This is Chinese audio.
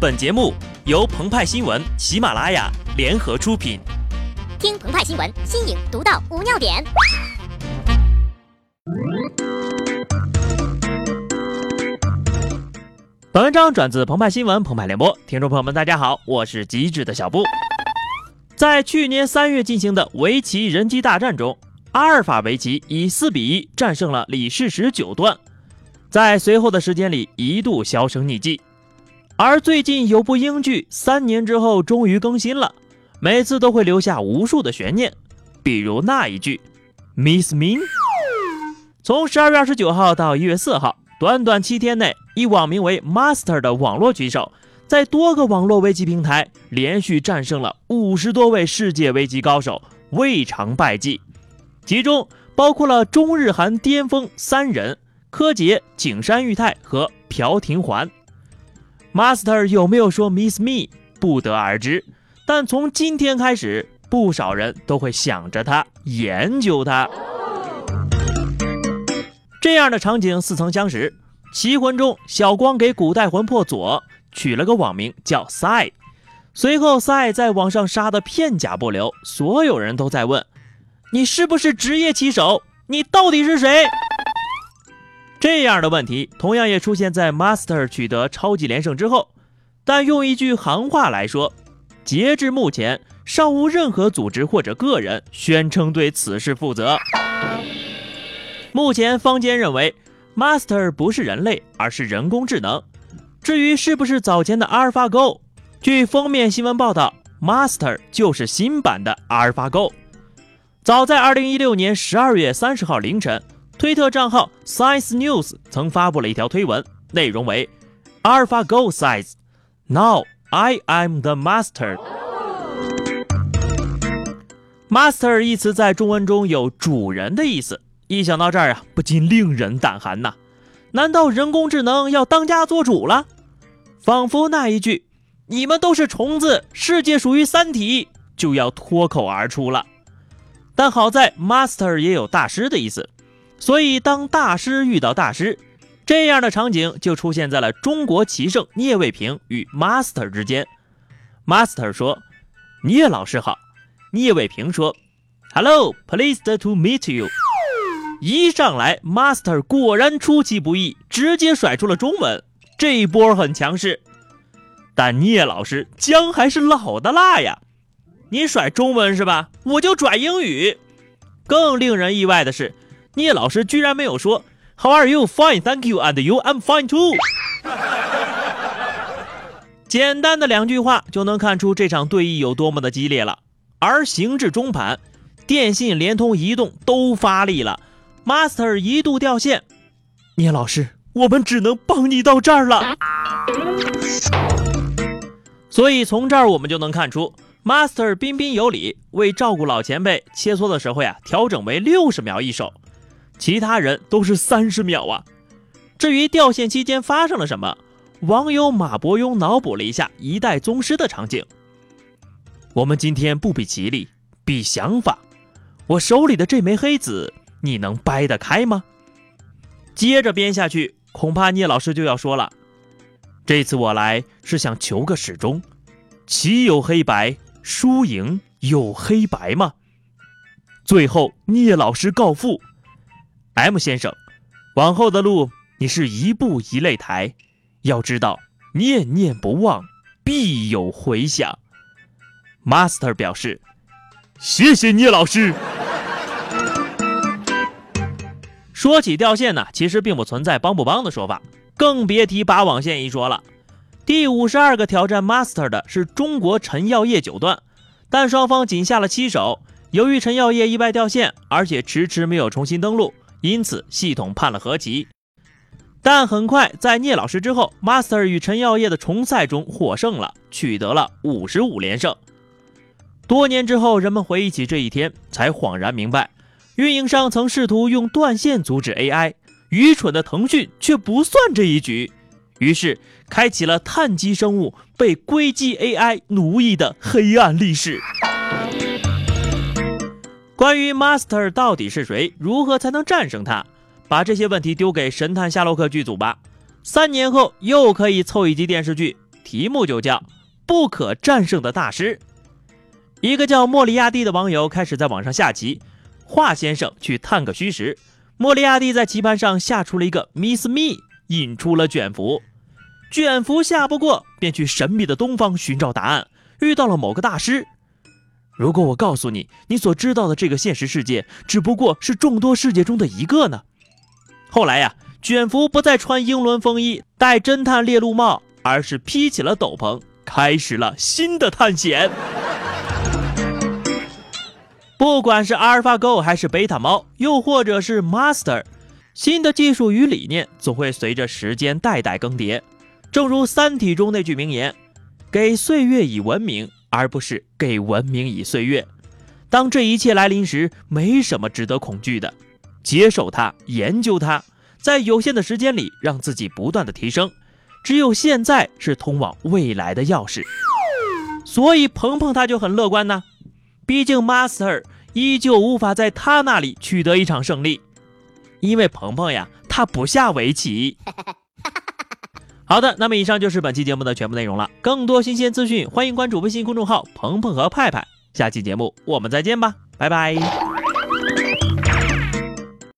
本节目由澎湃新闻、喜马拉雅联合出品。听澎湃新闻，新颖独到，无尿点。本文章转自澎湃新闻、澎湃联播。听众朋友们，大家好，我是机智的小布。在去年三月进行的围棋人机大战中，阿尔法围棋以四比一战胜了李世石九段，在随后的时间里一度销声匿迹。而最近有部英剧，三年之后终于更新了，每次都会留下无数的悬念，比如那一句 “Miss Me”。从十二月二十九号到一月四号，短短七天内，一网名为 Master 的网络棋手，在多个网络围棋平台连续战胜了五十多位世界围棋高手，未尝败绩。其中包括了中日韩巅峰三人：柯洁、景山裕太和朴廷桓。Master 有没有说 Miss Me 不得而知，但从今天开始，不少人都会想着他，研究他。这样的场景似曾相识，《棋魂》中小光给古代魂魄左取了个网名叫赛，随后赛在网上杀得片甲不留，所有人都在问：你是不是职业棋手？你到底是谁？这样的问题同样也出现在 Master 取得超级连胜之后，但用一句行话来说，截至目前尚无任何组织或者个人宣称对此事负责。目前坊间认为 Master 不是人类，而是人工智能。至于是不是早前的 AlphaGo，据封面新闻报道，Master 就是新版的 AlphaGo。早在2016年12月30号凌晨。推特账号 Science News 曾发布了一条推文，内容为：AlphaGo says now I am the master。master 一词在中文中有主人的意思，一想到这儿啊，不禁令人胆寒呐。难道人工智能要当家做主了？仿佛那一句“你们都是虫子，世界属于三体”就要脱口而出了。但好在 master 也有大师的意思。所以，当大师遇到大师，这样的场景就出现在了中国棋圣聂卫平与 Master 之间。Master 说：“聂老师好。”聂卫平说：“Hello，pleased to meet you。”一上来，Master 果然出其不意，直接甩出了中文，这一波很强势。但聂老师姜还是老的辣呀，你甩中文是吧？我就拽英语。更令人意外的是。聂老师居然没有说 “How are you? Fine, thank you. And you? I'm fine too.” 简单的两句话就能看出这场对弈有多么的激烈了。而行至中盘，电信、联通、移动都发力了，Master 一度掉线。聂老师，我们只能帮你到这儿了。所以从这儿我们就能看出，Master 彬彬有礼，为照顾老前辈，切磋的时候呀，调整为六十秒一手。其他人都是三十秒啊！至于掉线期间发生了什么，网友马伯庸脑补了一下一代宗师的场景。我们今天不比棋力，比想法。我手里的这枚黑子，你能掰得开吗？接着编下去，恐怕聂老师就要说了：这次我来是想求个始终，棋有黑白，输赢有黑白吗？最后，聂老师告负。M 先生，往后的路你是一步一擂台，要知道念念不忘必有回响。Master 表示，谢谢聂老师。说起掉线呢，其实并不存在帮不帮的说法，更别提拔网线一说了。第五十二个挑战 Master 的是中国陈耀烨九段，但双方仅下了七手，由于陈耀烨意外掉线，而且迟迟没有重新登录。因此，系统判了和棋，但很快在聂老师之后，Master 与陈耀烨的重赛中获胜了，取得了五十五连胜。多年之后，人们回忆起这一天，才恍然明白，运营商曾试图用断线阻止 AI，愚蠢的腾讯却不算这一局，于是开启了碳基生物被硅基 AI 奴役的黑暗历史。关于 Master 到底是谁，如何才能战胜他？把这些问题丢给《神探夏洛克》剧组吧。三年后又可以凑一集电视剧，题目就叫“不可战胜的大师”。一个叫莫里亚蒂的网友开始在网上下棋，华先生去探个虚实。莫里亚蒂在棋盘上下出了一个 Miss Me，引出了卷福。卷福下不过，便去神秘的东方寻找答案，遇到了某个大师。如果我告诉你，你所知道的这个现实世界只不过是众多世界中的一个呢？后来呀，卷福不再穿英伦风衣，戴侦探猎鹿帽，而是披起了斗篷，开始了新的探险。不管是阿尔法狗还是贝塔猫，又或者是 Master，新的技术与理念总会随着时间代代更迭。正如《三体》中那句名言：“给岁月以文明，而不是给文明以岁月。”当这一切来临时，没什么值得恐惧的。接受它，研究它，在有限的时间里让自己不断的提升。只有现在是通往未来的钥匙。所以鹏鹏他就很乐观呢。毕竟，Master 依旧无法在他那里取得一场胜利，因为鹏鹏呀，他不下围棋。好的，那么以上就是本期节目的全部内容了。更多新鲜资讯，欢迎关注微信公众号“鹏鹏和派派”。下期节目我们再见吧，拜拜。